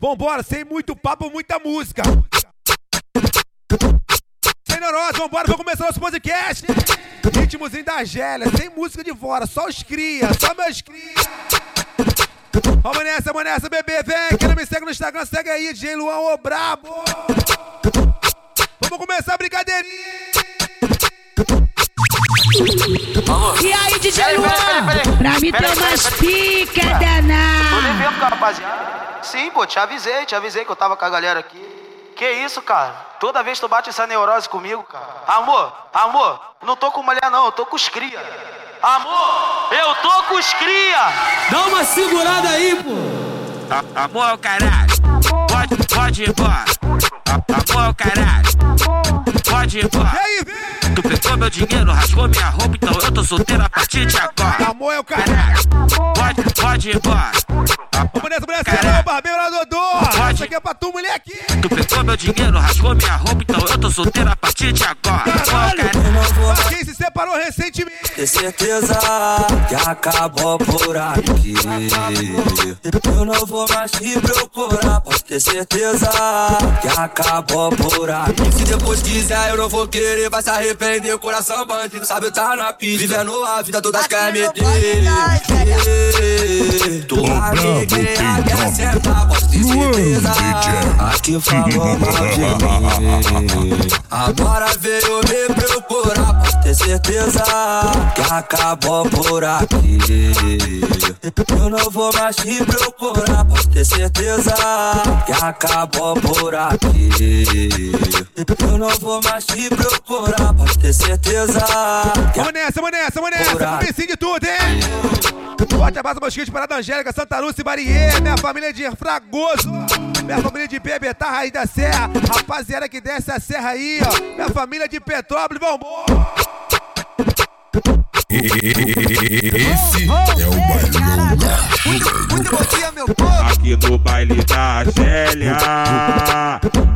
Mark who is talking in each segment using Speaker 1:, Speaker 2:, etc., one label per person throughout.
Speaker 1: Vambora, sem muito papo, muita música. Sem neurose, vambora, vamos começar nosso podcast. Ritmozinho da Gélia, sem música de fora, só os cria, só meus cria. Vamos nessa, vamos nessa, bebê, vem. Quem não me segue no Instagram, segue aí, DJ Luan, ô brabo. Vamos começar a brincadeirinha.
Speaker 2: E aí, DJ Luan? Pra mim tem umas pica
Speaker 3: Tô
Speaker 2: danada.
Speaker 3: devendo com a rapaziada. Sim, pô, te avisei, te avisei que eu tava com a galera aqui. Que isso, cara? Toda vez tu bate essa neurose comigo, cara. Amor, amor, não tô com mulher não, eu tô com os cria. Amor, eu tô com os cria.
Speaker 4: Dá uma segurada aí, pô.
Speaker 5: A- Amor é o caralho, pode, pode ir embora. A- Amor é o caralho, pode ir
Speaker 1: E
Speaker 5: embora.
Speaker 1: aí, vem.
Speaker 5: Tu pegou meu dinheiro, rasgou minha roupa, então eu tô solteiro a partir de agora.
Speaker 1: Amor é o caralho.
Speaker 5: Pode, ir.
Speaker 1: Vamos nessa, vamos nessa, barbeiro Dodô. Isso aqui é pra tu, moleque.
Speaker 5: Tu pegou meu dinheiro, rasgou minha roupa, então eu tô solteiro a partir de agora. É caralho.
Speaker 1: Pra quem se separou recentemente.
Speaker 6: Ter certeza que acabou por aqui. Eu não vou mais te procurar, pode ter certeza que acabou por aqui. Se depois quiser, eu não vou querer, vai se arrepender. O coração bandido, sabe, tá na pista. Vivendo a vida toda quer me ter. Tu aqui quem quer sentar, pode ter certeza. Aqui falou mal de mim. Agora veio me procurar, pode ter certeza que acabou por aqui. Eu não vou mais te procurar, pode ter certeza que acabou por aqui. Eu não vou mais te procurar, pode ter certeza que
Speaker 1: Vamos nessa, vamos nessa, vamos nessa. Comecinho de tudo, hein? Forte abraço, meus queridos, Parada Angélica, Santa Lúcia e Barier. Minha família de Fragoso. Minha família de Bebetá, Raiz da Serra. Rapaziada que desce a serra aí, ó. Minha família de Petrópolis, vambora.
Speaker 7: Esse é o Bailonga.
Speaker 3: Muito bom dia, meu povo.
Speaker 8: Aqui no baile da Gélia,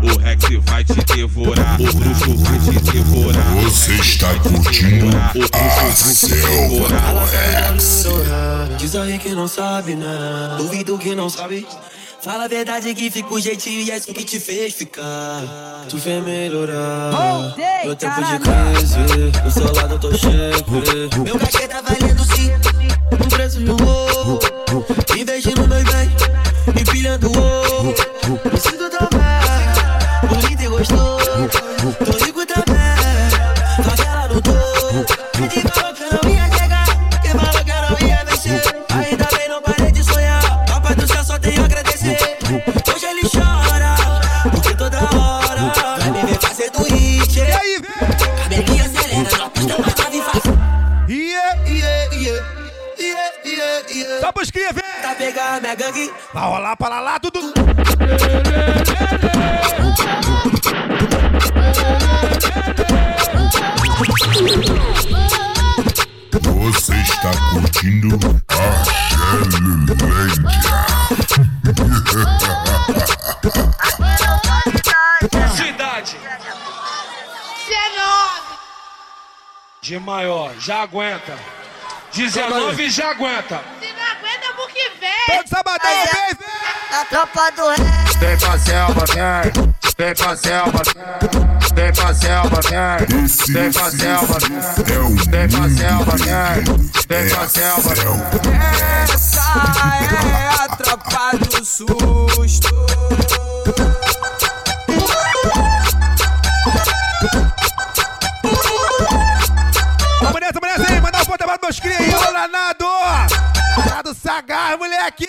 Speaker 8: o Rex vai te devorar, o bruxo vai te devorar.
Speaker 7: Você está curtindo a selva do Rex.
Speaker 6: Diz aí que não sabe, né? Duvido que não sabe. Fala a verdade que fica o jeitinho e é isso que te fez ficar. Tu fez melhorar.
Speaker 2: Voltei,
Speaker 6: Meu tempo
Speaker 2: caralho.
Speaker 6: de crise, do seu lado eu tô sempre. Meu cachê tá valendo sim, um preço de um morro. Investindo meus bens,
Speaker 1: cria, vem.
Speaker 6: Pra pegar minha gangue.
Speaker 1: Vai rolar para lá, tudo.
Speaker 7: Você está curtindo a Gelilândia.
Speaker 4: Cidade. De maior, já aguenta. 19 já aguenta.
Speaker 9: Se não aguenta pro que vem.
Speaker 1: Todo sabadão,
Speaker 9: Aí,
Speaker 1: vem, vem.
Speaker 9: A tropa do rei.
Speaker 8: Vem pra selva, vem. Vem pra selva, vem. Vem pra selva, vem. Vem pra selva,
Speaker 7: esse é o
Speaker 8: Vem pra selva, vem. Vem
Speaker 7: É
Speaker 8: pra
Speaker 7: a
Speaker 8: selva.
Speaker 7: selva.
Speaker 6: Essa é a tropa do susto.
Speaker 1: Mandar um forte abraço pros cria aí. Ô, Lanado. Lanado Sagaz, moleque.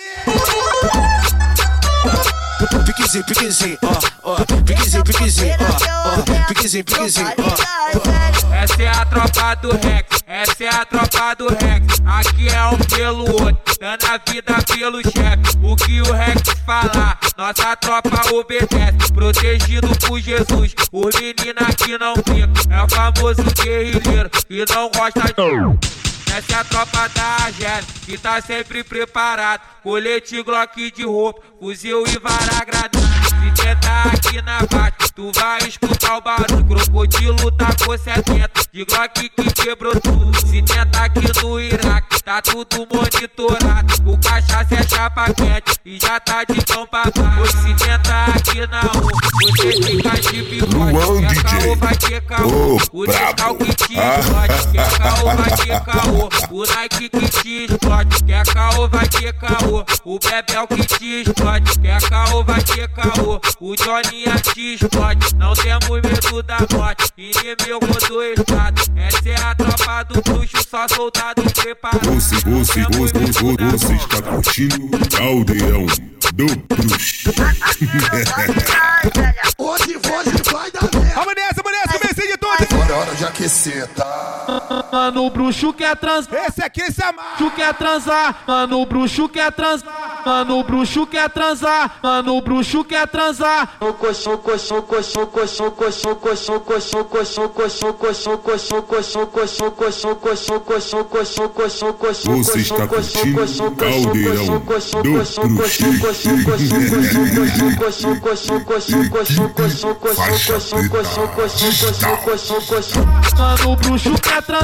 Speaker 6: Piquezinho, piquezinho, ó, ó. Piquezinho, piquezinho, ó, ó. Piquezinho, piquezinho, ó.
Speaker 5: Essa é a tropa do Rex, essa é a tropa do Rex. Aqui é um pelo outro, dando a vida pelo chefe. O que o Rex falar, nossa tropa obedece. Protegido por Jesus, os meninos que não ficam. É o famoso guerrilheiro que não gosta de. Essa é a tropa da Argélia, que tá sempre preparado. Colete Glock de roupa, fuzil e vara granada. Se tentar aqui na bate, tu vai escutar o barulho. Crocodilo tá com 70, de Glock que quebrou tudo. Se tenta aqui no Iraque, tá tudo monitorado. O cachaça é chapa quente e já tá de cão pra baixo. Se tenta aqui na U, você fica de bigode. Quer caô, vai ter caô. O descalque que te explode. Quer caô, vai ter caô. O Nike que te explode. Quer caô, vai ter caô. O Bebel que te explode. Quer caô, vai ter caô. O Johnny te explode. Não temos medo da morte. Inimigo do estado. Essa é a tropa do bruxo, só soldado preparado.
Speaker 7: Você, você, você, você, você está curtindo Caldeirão do Bruxo.
Speaker 1: Hoje, hoje vai dar merda. Vamos nessa, vamos nessa, comecei de tudo.
Speaker 10: Agora é hora de aquecer, tá?
Speaker 11: Mano, o bruxo quer transar.
Speaker 1: Esse aqui se amar.
Speaker 11: Bruxo quer transar. Mano, o bruxo quer transar. Mano, o bruxo quer transar. Mano, o bruxo quer transar. O coxão, coxão, coxão, coxão, coxão, coxão, coxão, coxão, coxão, coxão, coxão, coxão, coxão, coxão, coxão, coxão, coxão, coxão, coxão,
Speaker 7: Você está curtindo Caldeirão do Bruxo.
Speaker 11: Mano, o bruxo quer transar,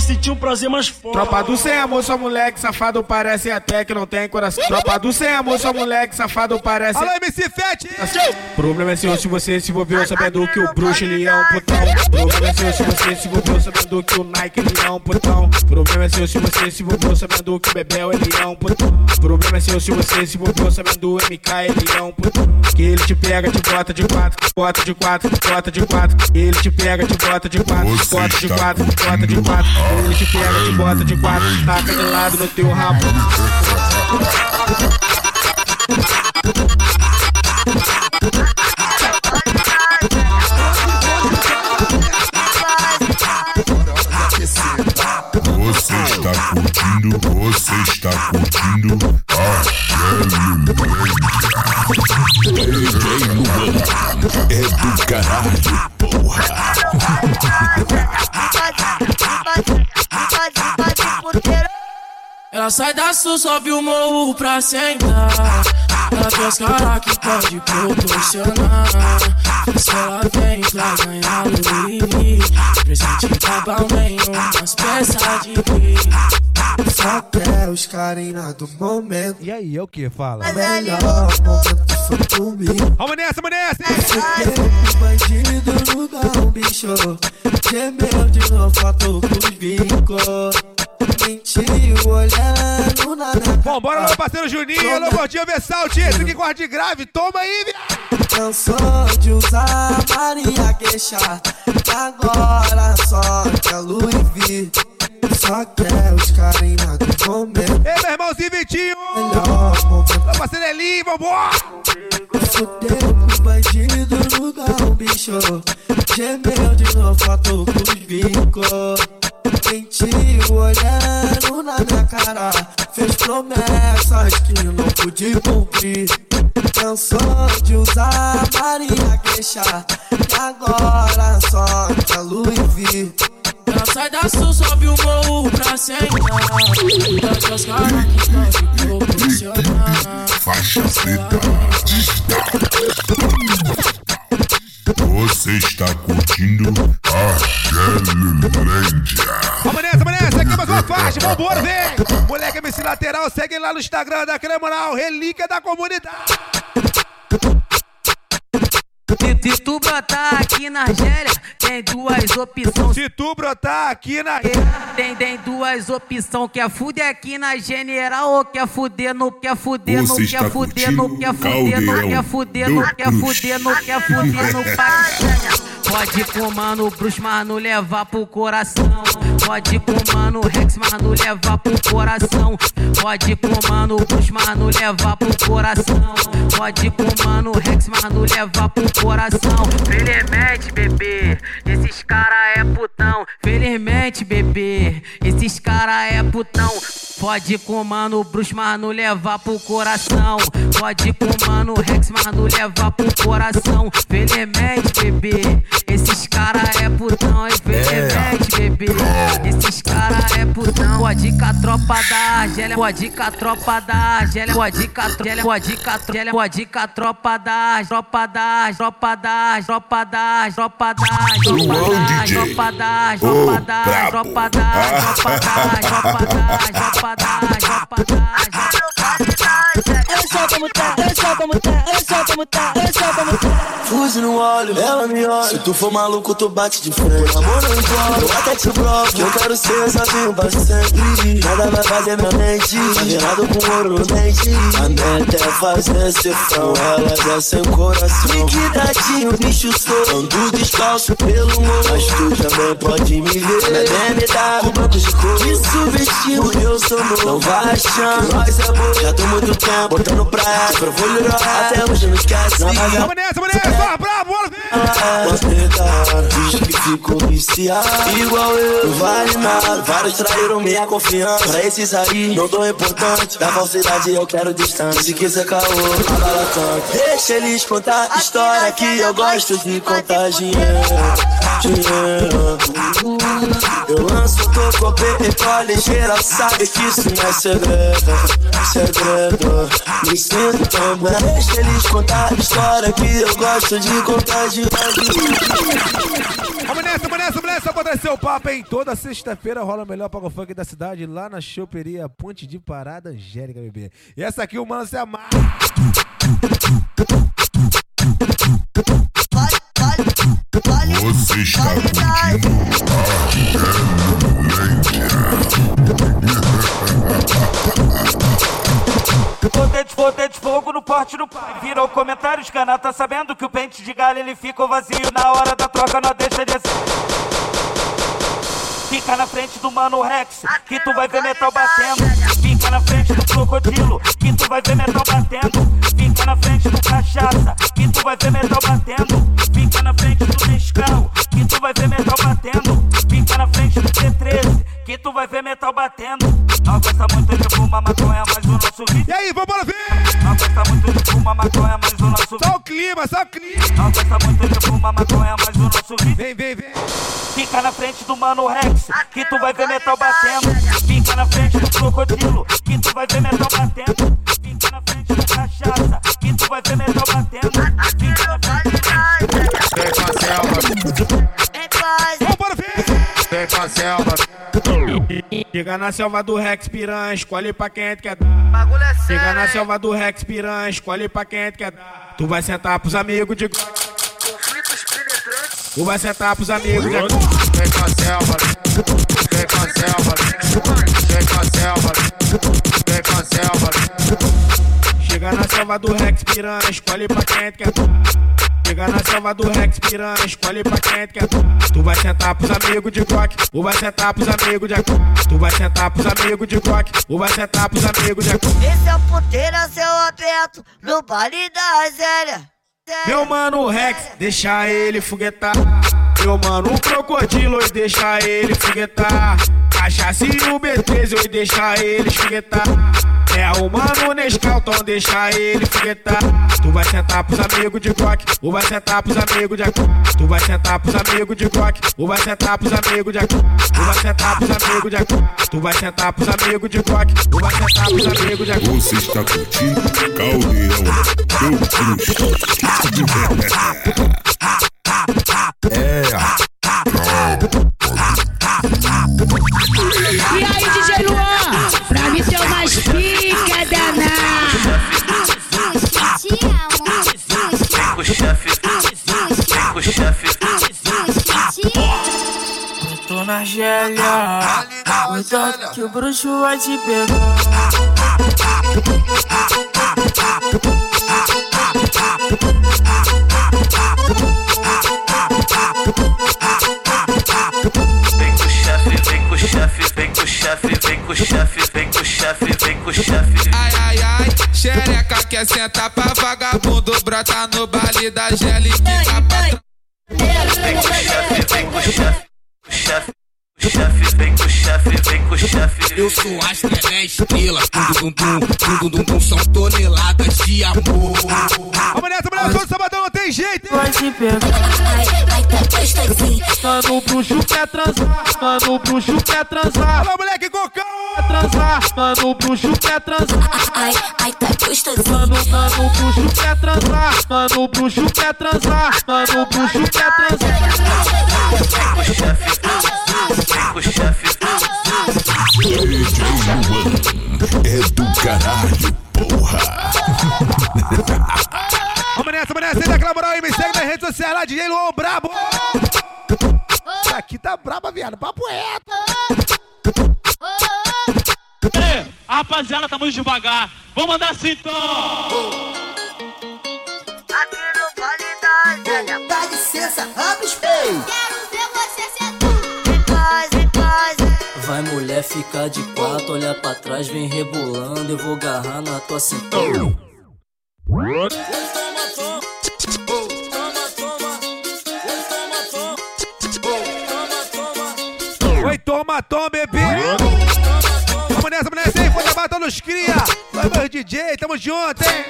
Speaker 11: sentir um prazer mais forte.
Speaker 1: Tropa do sem amor, só moleque safado parece até que não tem coração. Tropa do sem amor, só moleque safado parece. Alô, MC Fete!
Speaker 12: Problema é seu se você se envolveu sabendo que o bruxo ele é um putão. Problema é seu se você se envolveu sabendo que o Nike ele é um putão. Problema é seu se você se envolveu sabendo que o Bebel ele é um putão. Problema é seu se você se envolveu sabendo o MK ele é um putão. Que ele te pega, te bota de quatro, bota de quatro, bota de quatro. Ele te pega, te bota de quatro, bota de quatro, bota de quatro. Ele te pega, te bota de quatro, taca de lado no teu rabo.
Speaker 13: Ela sai da sul, sobe o morro pra sentar. Ela tem os caras que pode proporcionar. Se ela vem pra ganhar Louis V, presente da Balmain, umas peças de brim. Só quer os carinha do momento.
Speaker 1: E aí, é o que? Fala.
Speaker 13: Melhor momento foi comigo.
Speaker 1: Vamos nessa, vamos nessa!
Speaker 13: O bandido no bicho. Gemeu de novo, faltou com os bicos. Olhando na
Speaker 1: Bom, bora lá, meu parceiro Juninho. Alô, gordinho Versalte. Esse que corte de grave. Toma aí, viado.
Speaker 13: Cansou de usar Maria Queixa Agora só quer Louis V Só quer os carinha do momento
Speaker 1: Ei, meu irmãozinho Vitinho.
Speaker 13: Melhor momento
Speaker 1: Meu parceiro Elinho, vambora.
Speaker 13: Fudeu com bandido no bicho Gemeu de novo, faltou com os bicos Mentiu olhando na minha cara. Fez promessas que não pude cumprir. Cansou de usar Maria Queixa. E agora só quer Louis V. Ela sai da sul, sobe o morro pra sentar tem os caras que pode proporcionar
Speaker 7: faixa preta. Você está curtindo a Gelândia.
Speaker 1: Vamos nessa, vamos nessa. Aqui mais uma faixa. Vambora, vem. Moleque MC Lateral. Segue lá no Instagram da Cremoral. Relíquia da comunidade.
Speaker 14: Se, se tu brotar aqui na Argélia, tem duas opções.
Speaker 1: Se tu brotar aqui na.
Speaker 14: Tem, tem duas opções. Quer fuder aqui na General ou quer fuder no. Quer fuder no. Quer fuder no. Quer fuder no. Quer fuder no. Quer
Speaker 7: Bruxo.
Speaker 14: fuder no. Quer fuder no. Pode com mano Bruce, mas não levar pro coração. Pode ir com mano Rex, mas não levar pro coração. Pode ir com mano Bruce, mas não levar pro coração. Pode ir com mano Rex, mas não levar pro coração. Felizmente, bebê, esses cara é putão. Felizmente, bebê, esses cara é putão. Pode com mano Bruce, mas não levar pro coração. Pode com mano Rex, mas não levar pro coração. Felizmente, bebê, esses cara é putão. Infelizmente, bebê, esses cara é putão. Pode com a tropa da Argélia, pode com a tropa da Argélia, pode com a tropa, pode com a tropa, pode com a tropa da tropa da tropa da tropa da tropa da tropa da tropa da tropa da tropa da tropa da tropa da tropa da tropa da
Speaker 15: Ela só como tá, ela só como tá, ela só como tá, ela só como tá. Fuge no olho, ela me olha. Se tu for maluco, tu bate de frente. Amor não importa, eu até te provo. Que eu quero ser sozinho pra sempre. Nada vai fazer minha mente. Virado com ouro no dente. A meta é fazer cefão. Ela já sem coração. Liquidadinho, bicho sou. Ando descalço pelo mundo. Mas tu também pode me ver. Na BMW, com banco de cor. Me subestindo, eu sou novo. Não vai achando, nós é bom. Já tô muito tempo botando pra ela. Pra vulnerar, até hoje não esquece. Não vai
Speaker 1: Vamos nessa, vamos nessa, bravo, bora ver.
Speaker 15: Diz que ficou viciado. Igual eu, não vale nada. Vários traíram minha confiança. Pra esses aí, não dou importante Da falsidade eu quero distância. Se quiser caô, abala tanto Deixa eles contar a história Que eu gosto de contar dinheiro. Dinheiro. Eu lanço, tô com petróleo Geral sabe que isso não é segredo Segredo Me sinto bem Deixa eles contar a história Que eu gosto de contar dinheiro
Speaker 1: Vamos nessa, vamos nessa, vamos nessa, trazer o papo, hein? Toda sexta-feira rola o melhor pago funk da cidade lá na choperia Ponte de Parada Angélica, bebê. E essa aqui o mano se amarra.
Speaker 16: Você está curtindo
Speaker 17: Potente, potente, fogo no porte do pai. Virou comentários, cana tá sabendo que o pente de galho ele ficou vazio. Na hora da troca não deixa de. Fica na frente do mano Rex, que tu vai ver metal batendo. Fica na frente do crocodilo, que tu vai ver metal batendo. Fica na frente do cachaça, que tu vai ver metal batendo. Fica na frente do Nescau, que tu vai ver metal batendo. Vai ver metal batendo. Não gosta muito de fumar maconha, mas o nosso vídeo.
Speaker 1: E aí, vamos ver!
Speaker 17: Não gosta muito de fumar maconha, mas o nosso
Speaker 1: Só o clima, só o clima.
Speaker 17: Não gosta muito de fumar maconha, mas o nosso vídeo.
Speaker 1: Vem, vem, vem.
Speaker 17: Fica na frente do mano Rex, que tu vai ver metal batendo. Fica na frente do crocodilo, que tu vai ver metal batendo. Fica na frente do cachaça, que tu vai ver metal batendo. Fica na frente
Speaker 18: Vem com a selva, vem com a selva.
Speaker 12: Chega na selva do Rex piranha, escolhe pra quem tu quer dar. Chega na selva do Rex piranha, escolhe pra quem tu quer dar. Tu vai sentar pros amigos de Tu vai sentar pros amigos de
Speaker 18: Vem com a selva, vem com a selva, vem com a selva, vem com a selva.
Speaker 12: Chega na selva do Rex piranha, escolhe pra quem quer. Chega na selva do Rex piranha, escolhe pra quem tu quer. Tu vai sentar pros amigos de Glock, ou vai sentar pros amigos de AK. Tu vai sentar pros amigos de Glock, ou vai sentar pros amigos de AK.
Speaker 9: Esse é o puteiro a céu aberto no baile da Zélia.
Speaker 12: Meu mano Rex, deixa ele foguetar. Meu mano o crocodilo, deixa ele foguetar. Cachaça e o B13, e deixa ele foguetar. É o mano Nescau, então deixa ele foguetar. Tu vai sentar pros amigos de Glock, ou vai sentar pros amigos de AK. Tu vai sentar pros amigos de Glock, ou vai sentar pros amigos de AK. Tu vai sentar pros amigos de AK. Tu vai sentar pros amigos de Glock, ou vai sentar pros amigos de AK.
Speaker 7: Você está curtindo Caldeirão do Bruxo.
Speaker 19: E aí, DJ Luan?
Speaker 20: Margélia Cuidado que o bruxo vai te pegar
Speaker 5: Ai, ai, ai, xereca quer sentar pra vagabundo, brota no baile da
Speaker 15: gélica.
Speaker 12: Eu sou astro, ela é estrela. Dum, dum, dum, dum, dum, dum, dum, são toneladas de amor.
Speaker 1: Vamos nessa, mulher, todo sabadão não tem jeito.
Speaker 20: Pode pegar.
Speaker 11: Mano, o bruxo quer transar. Mano, o bruxo quer transar.
Speaker 1: Alô, moleque, cocão.
Speaker 11: Quer transar. Mano, o bruxo quer transar.
Speaker 21: Ai, ai, tá gostosinho.
Speaker 11: Mano, mano, o bruxo quer transar. Mano, o bruxo quer transar. Mano, o bruxo quer transar.
Speaker 7: Luan
Speaker 1: Brabo. Aqui tá braba, viado. Papo reto.
Speaker 11: Ei, rapaziada, tamo devagar. Vamos andar assim então.
Speaker 9: Aqui no Vale da Zélia.
Speaker 16: Dá licença, abre os peitos.
Speaker 9: Quero ver você sentar. Em paz, em paz.
Speaker 15: Vai mulher ficar de quatro, olha pra trás, vem rebolando, eu vou agarrar na tua cintura.
Speaker 1: toma, toma, bebê. Vamos nessa, vamos nessa aí, foda, bata nos cria. Vai, meu DJ, tamo junto, hein?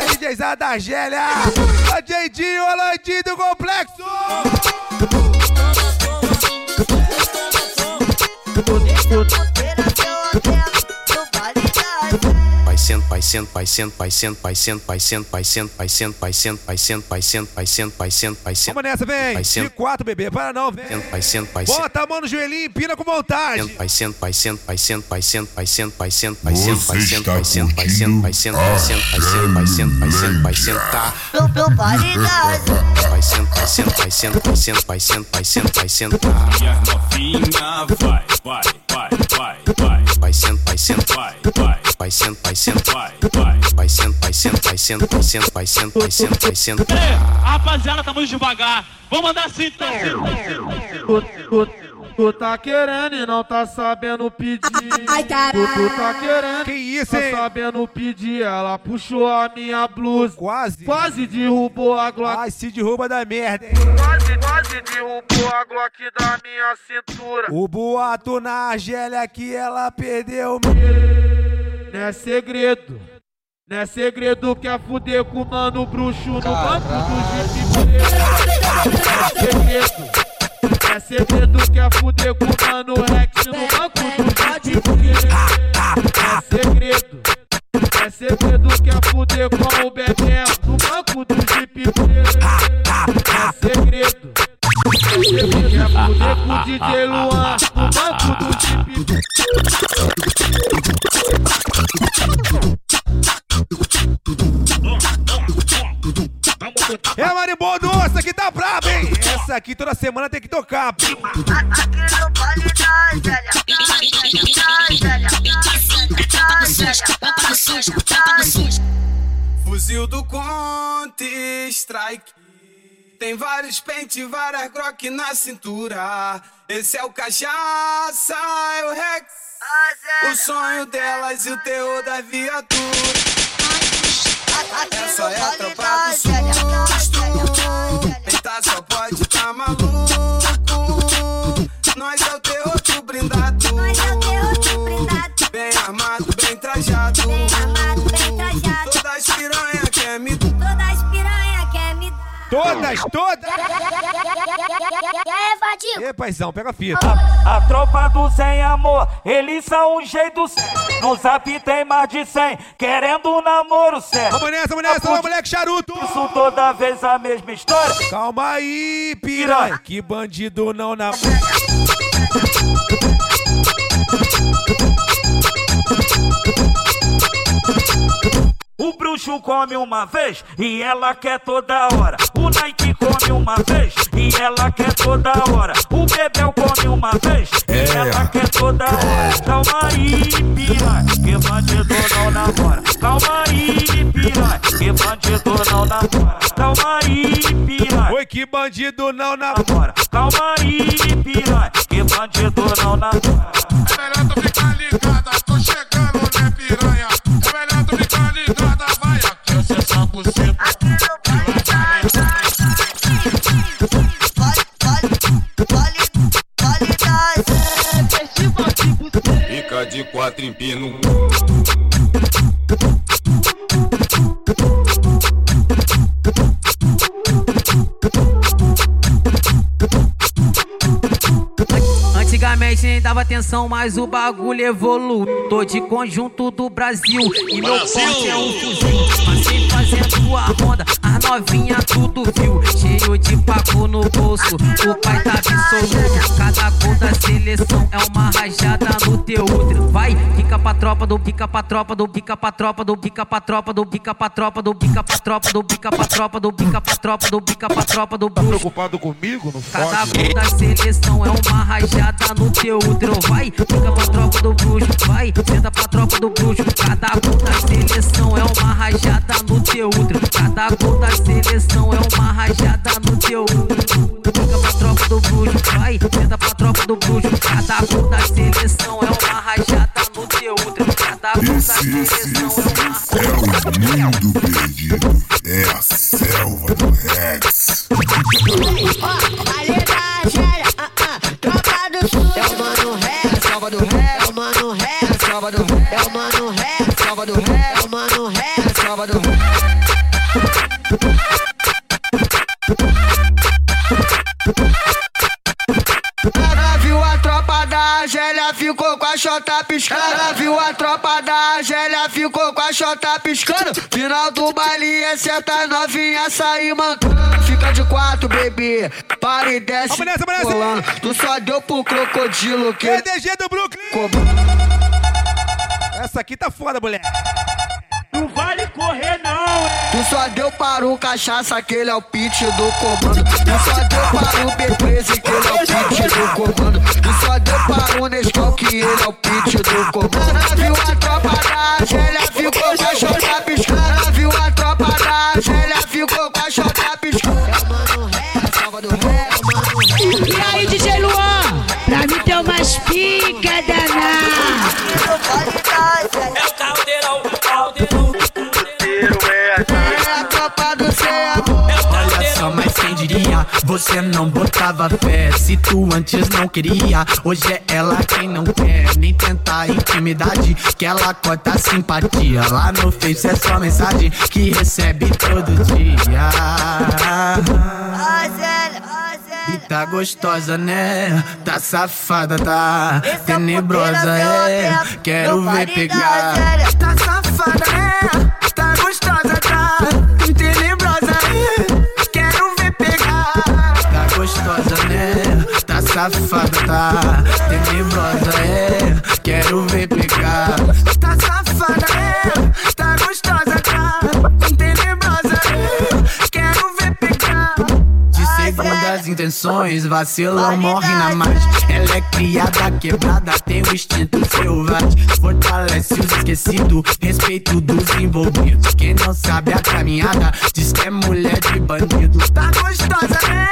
Speaker 1: É DJzada da Argélia. A Jadinho, Alandim do Complexo.
Speaker 15: Toda feira eu até, tu vale da sendo, vai sendo, vai sendo, vai sendo, vai sendo, vai sendo, vai sendo, vai sendo, vai sendo, vai sendo, vai sendo.
Speaker 1: Vamos nessa, vem. De
Speaker 15: sendo,
Speaker 1: quatro, bebê. Para não, vem.
Speaker 15: vai sendo.
Speaker 1: Bota a mão no joelhinho e empina com vontade.
Speaker 15: Vai sendo, vai sendo, vai sendo, vai sendo, vai sendo, vai sendo, vai sendo, vai sendo, tá.
Speaker 9: No, no Vale da Zélia.
Speaker 15: Vai sendo, vai sendo, vai sendo, vai sendo, vai sendo, vai sendo, vai sendo, tá.
Speaker 11: Novinha, vai, vai, vai, vai, vai.
Speaker 15: Vai sendo, vai sendo,
Speaker 11: Vai, vai,
Speaker 15: vai sendo, vai sendo,
Speaker 11: vai, vai.
Speaker 15: vai sendo, vai sendo, vai sendo, vai sendo, vai sendo, vai sendo, vai.
Speaker 11: Ei, rapaziada, tamo devagar. Vamos andar assim então. Tu, tá querendo e não tá sabendo pedir.
Speaker 19: Ai, caralho.
Speaker 11: Tu, tu tá querendo
Speaker 1: Que isso,
Speaker 11: tá
Speaker 1: hein?
Speaker 11: sabendo pedir. Ela puxou a minha blusa.
Speaker 1: Quase.
Speaker 11: Quase derrubou a Glock.
Speaker 1: Ai, se derruba da merda, hein?
Speaker 11: Quase, quase derrubou a Glock da minha cintura.
Speaker 1: O boato na Argélia que ela perdeu.
Speaker 11: Não é segredo. Não é segredo que é fuder com o mano bruxo no banco do. Não é segredo. É segredo que é fuder com o mano Rex no banco do Jeep
Speaker 1: semana tem que tocar.
Speaker 9: Aqui no Zélia.
Speaker 22: Fuzil do Counter Strike. Tem vários pente, várias grok na cintura. Esse é o cachaça, é o Rex. O sonho delas e o terror da viatura. Essa é a tropa do susto. Eita, só pode tá maluco. Nós é o terror do blindado. Bem armado, bem trajado. Todas piranha quer me
Speaker 9: Todas piranha quer me
Speaker 1: Todas, todas.
Speaker 9: Vadinho.
Speaker 1: Ê, paizão, pega a fita.
Speaker 17: A tropa do sem amor, eles são um jeito sem. No zap tem mais de 100, querendo um namoro sério.
Speaker 1: Vamos nessa, vamos nessa, vamos, moleque charuto.
Speaker 17: Isso toda vez a mesma história.
Speaker 1: Calma aí, piranha. Que bandido não na.
Speaker 17: O bruxo come uma vez e ela quer toda hora. O Nike come uma vez e ela quer toda hora. O Bebel come uma vez e ela quer toda hora. Calma aí, piranha, que bandido não namora. Calma aí, piranha, que bandido não namora. Calma aí, piranha.
Speaker 1: Oi, que bandido não na.
Speaker 17: Namora. Calma aí, piranha, que bandido não namora.
Speaker 18: É melhor tu ficar ligada, tô chegando, né, piranha? É melhor tu ficar ligada, vai aqui, o seu saco seco.
Speaker 23: De quatro empino.
Speaker 14: Antigamente nem dava atenção, mas o bagulho evoluiu. Tô de conjunto do Brasil e meu porte é um fuzil. Passei fazendo a ronda, as novinha tudo viu. Cheio de papo no bolso, o pai tá absoluto. Cada gol da seleção é uma rajada no teu útero. Vai, fica pra tropa do pica pra tropa do pica pra tropa do pica pra tropa do pica pra tropa do pica pra tropa do pica pra tropa do pica pra tropa do pica pra tropa do
Speaker 1: Tá preocupado comigo? Não
Speaker 14: Cada gol da seleção é uma rajada no teu útero. Vai, fica pra tropa do bruxo. Vai, senta pra tropa do bruxo. Cada gol da seleção é uma rajada no teu útero. Cada gol da seleção é uma rajada no teu. Fica pra tropa do bruxo. Vai, senta pra tropa do bruxo. Cada gol da seleção é uma rajada no teu. Cada gol da seleção é uma
Speaker 7: É o mundo perdido. É a selva do Rex.
Speaker 9: Tropa do sul. É o mano ré, salva do ré. É o mano ré, salva do ré. É o mano
Speaker 24: ficou com a chota piscando. Viu a tropa da Argélia, ficou com a chota piscando. Final do baile é certa novinha sair mancando. Fica de quatro, bebê. Para e desce. Rolando. Tu só deu pro crocodilo que.
Speaker 1: EDG do Brooklyn. Essa aqui tá foda, moleque.
Speaker 24: Não vale correr, não. Tu só deu para o cachaça, aquele é o pitch do comando. Tu só deu para o B13, que ele é o pitch do comando. Tu só deu para o Nescau, que ele é o pitch do comando. Ela viu a tropa da Argélia, ficou com a chota piscando. Ela viu a tropa da Argélia, ficou com a chota piscando. É o mano ré, salva do ré, é o mano ré.
Speaker 19: E aí, DJ Luan? Pra mim tem umas pica
Speaker 25: Olha só, mas quem diria? Você não botava fé. Se tu antes não queria, hoje é ela quem não quer. Nem tentar intimidade, que ela corta a simpatia. Lá no Face é só mensagem que recebe todo dia. E tá gostosa, né? Tá safada, tá tenebrosa, é. Quero ver pegar.
Speaker 24: Tá safada, né?
Speaker 25: Safada, tá tenebrosa, é. Quero ver pegar.
Speaker 24: Tá safada, né? Tá gostosa, tá tenebrosa, é. Quero ver pegar.
Speaker 25: De segundas intenções, vacilão morre na margem. Ela é criada, quebrada, tem o instinto selvagem. Fortalece os esquecidos, respeito dos envolvidos. Quem não sabe a caminhada, diz que é mulher de bandido.
Speaker 24: Tá gostosa, né?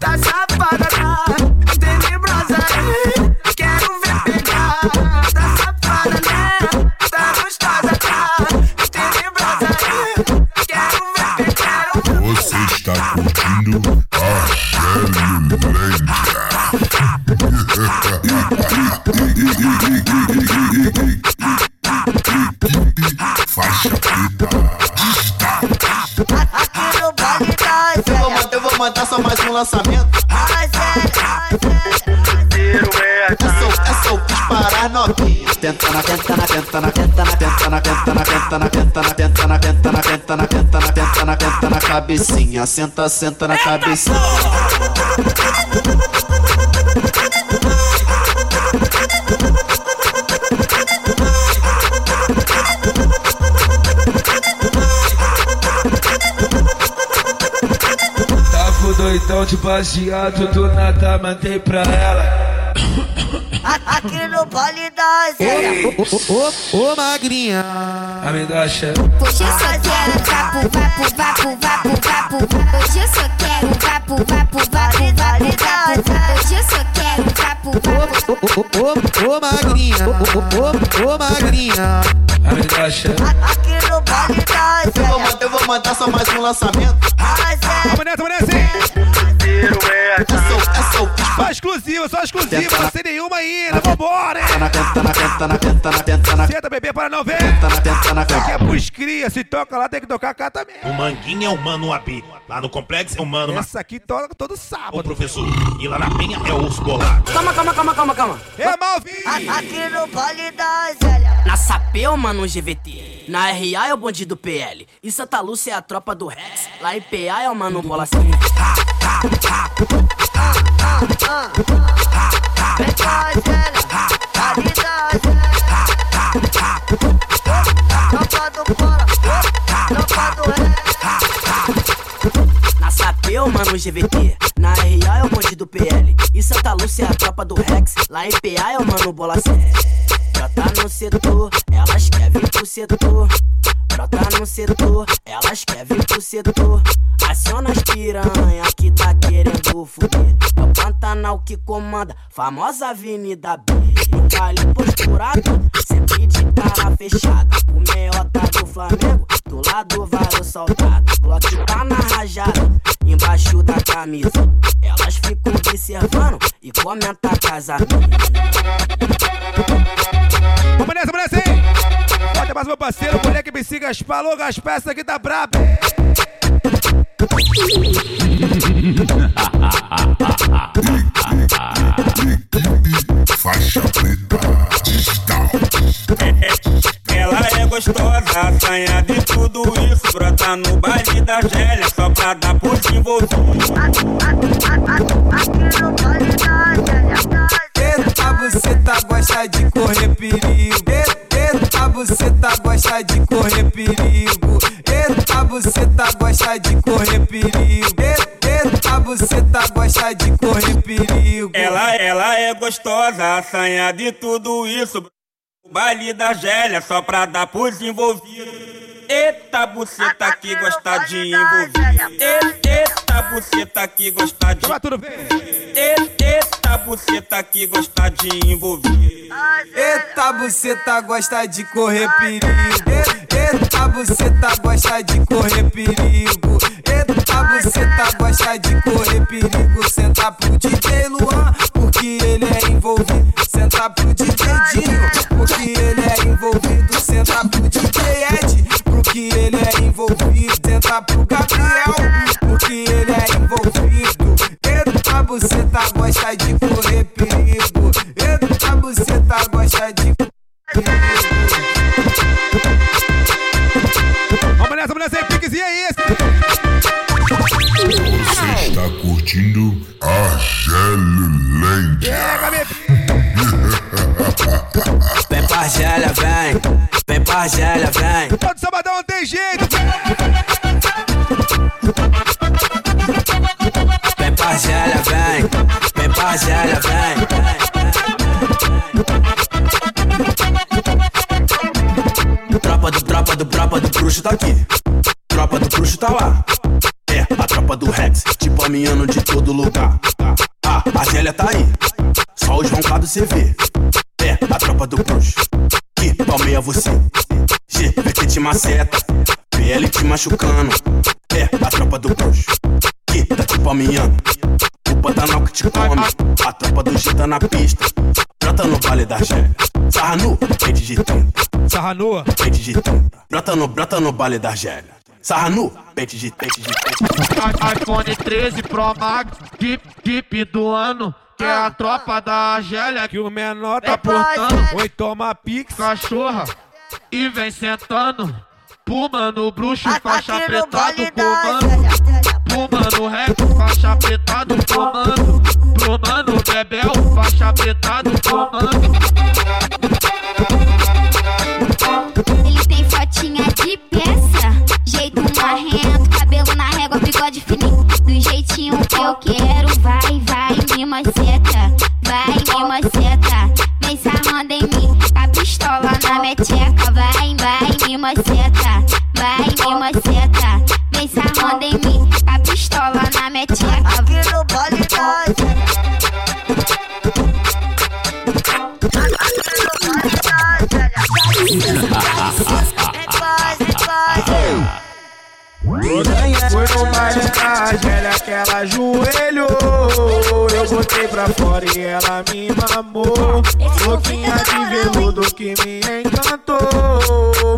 Speaker 24: Tá safada, tá
Speaker 26: lançamento. Essa, essa eu quis parar novinha. Tenta na, tenta na, tenta na, tenta na, tenta na, tenta na, tenta na, tenta na, tenta na, tenta na, tenta na, tenta na, tenta na, tenta na cabecinha. Senta, senta na cabecinha.
Speaker 27: De baseado, do nada mandei pra ela.
Speaker 9: Aqui no baile da.
Speaker 27: Ô, ô, magrinha. A me dá chefe.
Speaker 2: Hoje eu só quero vapo, vapo, vapo, vapo, vapo. Hoje eu só quero vapo, vapo, vapo, vapo, vapo. Hoje eu só quero vapo, vapo.
Speaker 27: Ô, ô, ô, magrinha. Ô, ô, ô, magrinha. A me dá chefe.
Speaker 9: Aqui no baile da
Speaker 26: Eu vou
Speaker 9: Zélia.
Speaker 26: matar, eu vou matar só mais um lançamento.
Speaker 1: Vamos nessa, vamos nessa,
Speaker 26: essa eu quis
Speaker 1: Só exclusivo exclusiva, só exclusiva, não tem nenhuma ainda, vambora? Senta, bebê, para não ver. Isso aqui é pros cria, se toca lá, tem que tocar cá também.
Speaker 28: O Manguinha é o Mano Abi. Lá no complexo é o Mano...
Speaker 1: Essa aqui toca todo sábado.
Speaker 28: O professor. E lá na Penha é o Urso Bolado.
Speaker 25: Calma, calma, calma, calma, calma.
Speaker 1: É, Malvin!
Speaker 9: Aqui no baile da Zélia.
Speaker 25: Na Sapeu, mano, GVT. Na RA é o bonde do PL. E Santa Lúcia é a tropa do Rex. Lá em PA é o mano bola assim.
Speaker 9: Vem com a Zélia. Ali da Zélia. Tropa do ré.
Speaker 25: Na Sapeu, mano, GVT. Na RA é o bonde do PL. E Santa Lúcia é a tropa do Rex. Lá em PA é o mano bola. Brota no setor, elas querem vir pro setor. Brota no setor, elas querem vir pro setor. Aciona as piranha que tá querendo fuder. É o Pantanal que comanda, famosa Avenida B. Baile posturado, sempre de cara fechada. Flamengo, do lado vai o soldado. Glock tá na rajada, embaixo da camisa. Elas ficam observando e comentam casamento.
Speaker 1: Vamos nessa, vamos nessa, hein? Forte abraço, meu parceiro, moleque MC Gaspar. Alô, Gaspar, essa aqui tá braba.
Speaker 7: Faixa preta digital.
Speaker 29: Gostosa, assanha de tudo isso. Brota no baile da Gélia, só pra dar por desenvolvido.
Speaker 22: Eita, você tá gosta de correr perigo. Eita, você tá gosta de correr perigo. Eita, você tá gosta de correr perigo. Eita, você tá gosta de correr perigo.
Speaker 29: Ela, ela é gostosa, assanha de tudo isso. O baile da Gélia, só pra dar pros envolvidos. Eita, buceta que gosta de envolver. Eita, buceta que gosta de. Eita, buceta que gosta de envolver.
Speaker 22: Eita, você tá gosta de correr perigo. Eita, você tá gosta de correr perigo. Eita, você tá gosta de correr perigo. Senta pro DJ Luan, porque ele é envolvido. Senta pro DJ Dinho, porque ele é envolvido. Senta pro Gabriel, porque ele é envolvido. Eita, você tá gosta de correr perigo. Eita, você tá gosta de
Speaker 1: Vamos nessa, vamos nessa? Piquezinho é esse.
Speaker 7: Você está curtindo a Gelilândia.
Speaker 26: Vem pra Argélia, vem. Vem pra Argélia, vem.
Speaker 1: Todo sabadão não tem jeito.
Speaker 26: Vem pra Argélia, vem. Vem pra Argélia, vem. Maceta. PL te machucando. É, a tropa do bruxo. Que tá te palmeando. O Pantanal que te come. A tropa do G tá na pista. Brota no Vale da Gélia. Sarra nu, pente de 30.
Speaker 1: Sarra nua.
Speaker 26: Pente de 30. Brota no, brota no Vale da Gélia. Sarra nu, pente de, pente de, pente
Speaker 11: iPhone 13 Pro Max, Jeep, Jeep do ano. Que é a tropa da Argélia
Speaker 1: Que o menor tá
Speaker 11: tá portando.
Speaker 1: Oi, toma pix.
Speaker 11: Cachorra e vem sentando. Puma no bruxo, faixa
Speaker 9: no da
Speaker 11: comando. Puma no rap, faixa pretado comando. Pro mano Bebel, faixa pretado comando.
Speaker 2: Ele tem fotinha de peça, jeito marrento, cabelo na régua, bigode fininho, do jeitinho que eu quero. Meteca. Vai, vai, me maceta, vai, me maceta, vem sarrando em mim, a pistola
Speaker 12: Foi no Argélia que ela ajoelhou. Eu botei pra fora e ela me mamou. Boquinha de veludo que me encantou.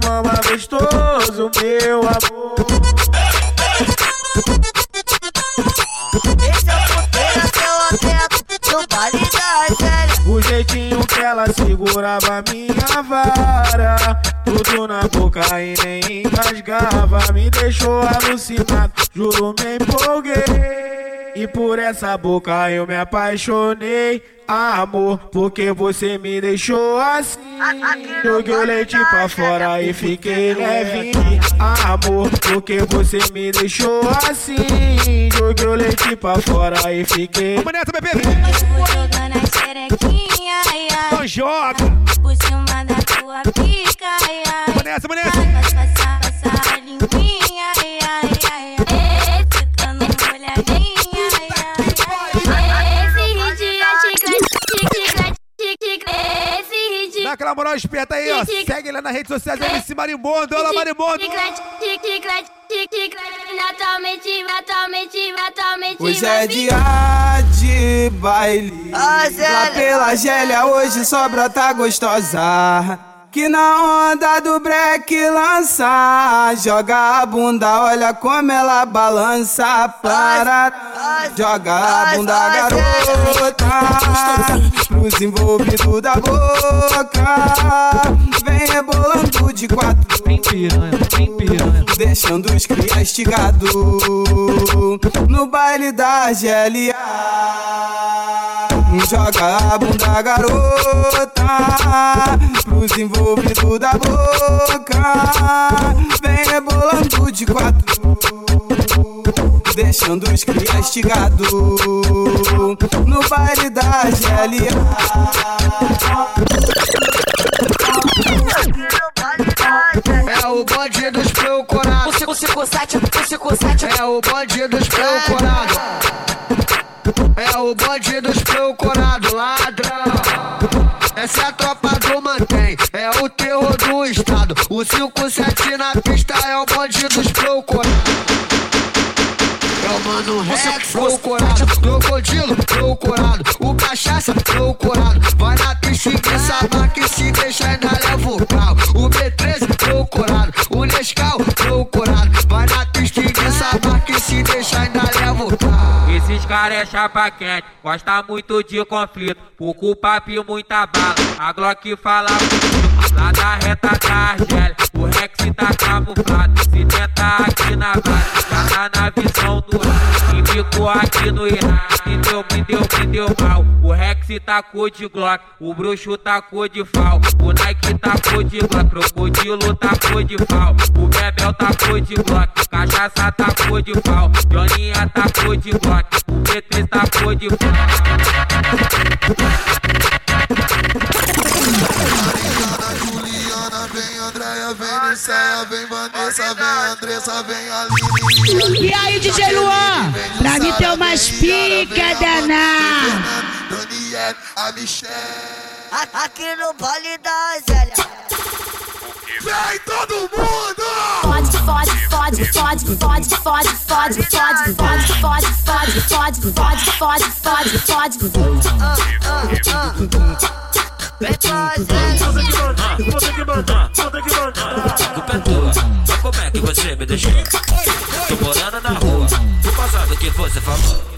Speaker 12: Mama gostoso, meu amor.
Speaker 9: Esse é o puteiro, seu aperto do baile da Argélia.
Speaker 12: O jeitinho que ela segurava minha vara. Tudo na boca e nem engasgava Me deixou alucinado, juro me empolguei E por essa boca eu me apaixonei Amor, porque você me deixou assim Joguei o leite pra fora e fiquei levinho Amor, porque você me deixou assim Joguei o leite pra fora e fiquei
Speaker 1: Vamos nessa, bebê!
Speaker 30: Jogando a xerequinha, ai, ai.
Speaker 1: Então joga!
Speaker 30: Por cima da tua pica, ai, ai.
Speaker 1: Vamos nessa, vamos nessa! Aquela moral esperta aí, ó. Segue lá nas redes sociais MC Marimbondo. Olha lá, Marimbondo.
Speaker 22: Hoje é dia de baile. Lá pela Gélia, hoje só brota gostosa. Que na onda do break lança. Joga a bunda, olha como ela balança. Para, joga a bunda, garota. Pros envolvidos da boca. Vem rebolando de quatro. Vem piranha, vem piranha. Deixando os cria estigado. No baile da Argélia. Joga a bunda, garota. Pros envolvidos da boca. Vem rebolando de quatro. Deixando os cria estigado. No baile da Argélia.
Speaker 24: É o bonde dos procurados. O 57, o 57. É o bonde dos procurados. O bonde dos procurados, ladrão. Essa é a tropa do mantém, é o terror do estado. O 57 na pista é o bonde dos procurados. É o mano Rex procurado, crocodilo procurado, o cachaça procurado. Vai na pista e que se deixa ainda leva o carro. Sabe que se deixa ainda leva o carro.
Speaker 5: Esses caras é chapa quente, gosta muito de conflito. Pouco papo e muita bala. A Glock fala muito, lá da reta da Argélia. O Rex tá camuflado, se tenta aqui na base, já tá na visão do E ficou aqui no Iraque, me deu, me deu, me deu mal. O Rex tacou de Glock, o bruxo tacou de fal. O Nike tacou de Glock, crocodilo tacou de fal. O Bebel tacou de Glock, cachaça tacou de fal. Joninha tacou de Glock, o P3 tacou de
Speaker 10: Juliana, vem Andréia, vem Niceia, vem Vanessa, vem Andressa, vem Aline.
Speaker 2: E aí, DJ Luan? Pra mim tem umas pica danada.
Speaker 10: Daniel, a Michelle.
Speaker 9: Aqui no baile da Zélia.
Speaker 10: Vem todo mundo!
Speaker 30: Fode, fode, fode, fode, fode, fode, fode, fode, fode, fode, fode, fode, fode, fode, fode, fode.
Speaker 9: Ah, ah, ah. Vem Zélia.
Speaker 5: Vou ter que mandar, vou ter que mandar. Culpa é tua, mas como é que você me deixou? Tô morando na rua, no passado que você falou.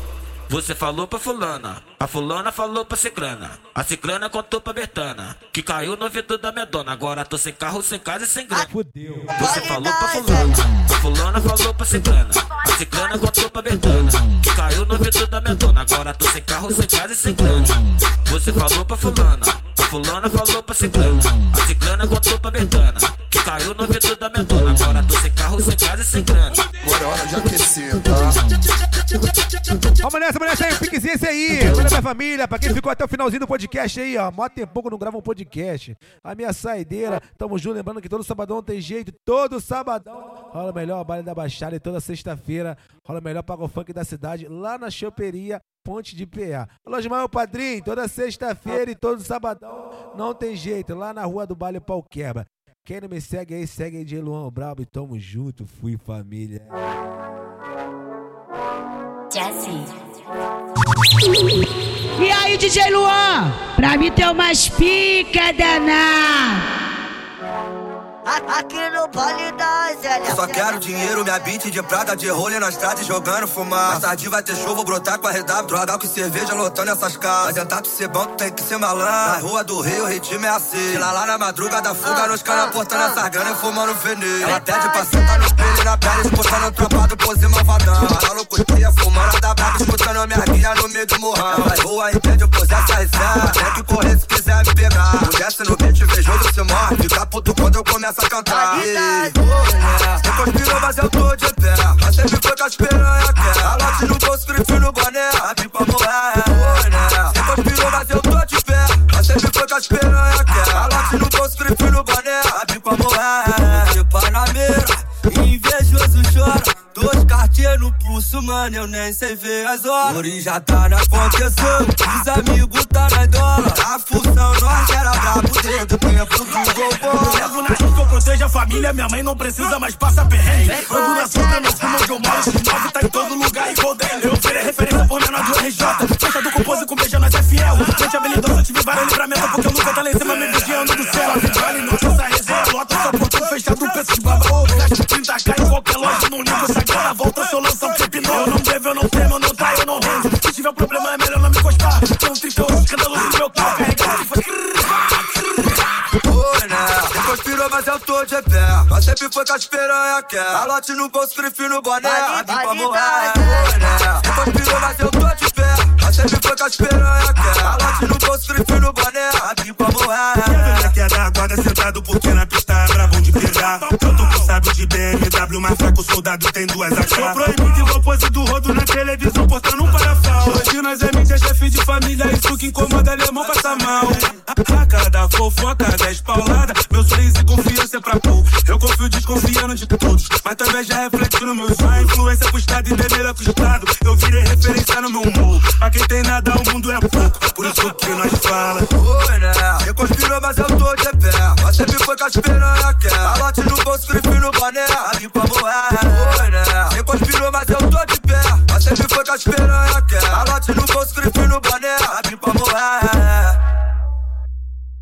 Speaker 5: Você falou pra fulana, a fulana falou pra ciclana, a ciclana contou pra Bertana, que caiu no ouvido da minha dona, agora tô sem carro, sem casa e sem grana.
Speaker 1: Fudeu.
Speaker 5: Você falou pra fulana, a fulana falou pra ciclana, a ciclana contou pra Bertana, que caiu no ouvido da minha dona, agora tô sem carro, sem casa e sem grana. Você falou pra fulana, a fulana falou pra ciclana, a ciclana contou pra Bertana, que caiu no ouvido da minha dona, agora tô sem carro, sem casa e sem grana.
Speaker 10: Agora é hora de aquecer, tá?
Speaker 1: Vamos nessa, vamos nessa aí, piquezinho esse aí. Toda minha família, pra quem ficou até o finalzinho do podcast aí, ó. Mó tempo que não gravo um podcast. A minha saideira, tamo junto. Lembrando que todo sabadão tem jeito, todo sabadão. Rola o melhor baile da Baixada e toda sexta-feira rola o melhor pago funk da cidade lá na choperia Ponte de PA. Alô, Ismael Padrinho, toda sexta-feira e todo sabadão não tem jeito, lá na rua do Baile Pau Quebra. Quem não me segue aí, segue de Luan Brabo e tamo junto, fui família.
Speaker 19: Jesse. E aí, DJ Luan? Pra mim tem umas pica danada.
Speaker 9: Aqui no Vale da Zélia.
Speaker 6: Eu só quero dinheiro, minha beat de prata, de rolê na estrada e jogando fumar. Mais tarde vai ter vou brotar com a redab, droga com cerveja lotando essas casas. Tentar tu ser bom, tu tem que ser malandro. Na rua do Rio, o ritmo é assim. Lá lá na madruga da fuga, nos caras portando essas grana e fumando veneno. Ela pede pra sentar no espelho na pele, escutando o tropa do pose malvadão. Maluco cria, fumando da brava, escutando minha guia no meio do morrão. Vai rua, entende, eu pose essa risada. Tem que correr se quiser me pegar. Não desce no beat, invejoso, se morre. Fica puto quando eu começo a cantar. Você conspirou, mas eu tô de pé. Mas sempre foi com as piranha quer. A lote no bolso, grifo no boné. A pipa morrer. Você conspirou, mas eu tô de pé. Mas sempre foi com as piranha quer. A lote no bolso, grifo no boné. A pipa morrer. De Panamera, invejoso chora. Dois cartier no pulso, mano, eu nem sei ver as horas. Ori já tá na contenção, os amigos tá na dólar. A função nós era brabo desde o tempo do golpão.
Speaker 31: Levo na risca, eu protejo a família. Minha mãe não precisa mais passar perrengue. Ando na sombra, não fumo onde eu moro. Esse nove tá em todo lugar igual dele. Eu virei referência por menor do RJ. Festa do compose com beija, nós é fiel. Gente habilidosa, tive vários livramentos. Porque eu nunca tá lá em cima, me vigiando do céu. Vale no essa resenha, lota só portão fechado, preço de baba. Gasto 30k em qualquer loja, não ligo. Volta se eu lançar um clipe novo. Eu não devo, eu não temo, eu não tá, eu não rendo. Se tiver problema, é melhor não me encostar. São 38 escândalos no meu carro, que
Speaker 6: né? Conspirou, mas eu tô de pé. Mas sempre foi com as piranha quer. Calote no bolso, grife no boné. A pipa morrer. Oi, né? Você conspirou, mas eu tô de pé. Mas sempre foi com as piranha quer. Calote no boné. A pipa morrer.
Speaker 31: Que é da guarda sentado porque na pista é brabo de pegar. Tô com sábio de BMW, mas fraco soldado tem duas AK. Sou proibido igual pose do rodo na televisão, portando um parafal. Hoje nós é mídia, chefe de família, isso que incomoda alemão passa mal. A cada fofoca, dez paulada, meu sorriso e confiança é pra pôr. Eu confio desconfiando de todos, mas também já reflete no meu sonho. Influência pro estado e. Eu virei humor. Pra quem tem nada, o mundo é pouco. Por isso que nós fala.
Speaker 6: Oi, né? Você conspirou, mas eu tô de pé. Mas sempre foi com as piranha quer. Calote no bolso, grife no boné. A pipa morrer. Oi, né? Você conspirou, mas eu tô de pé. Mas sempre foi com as piranha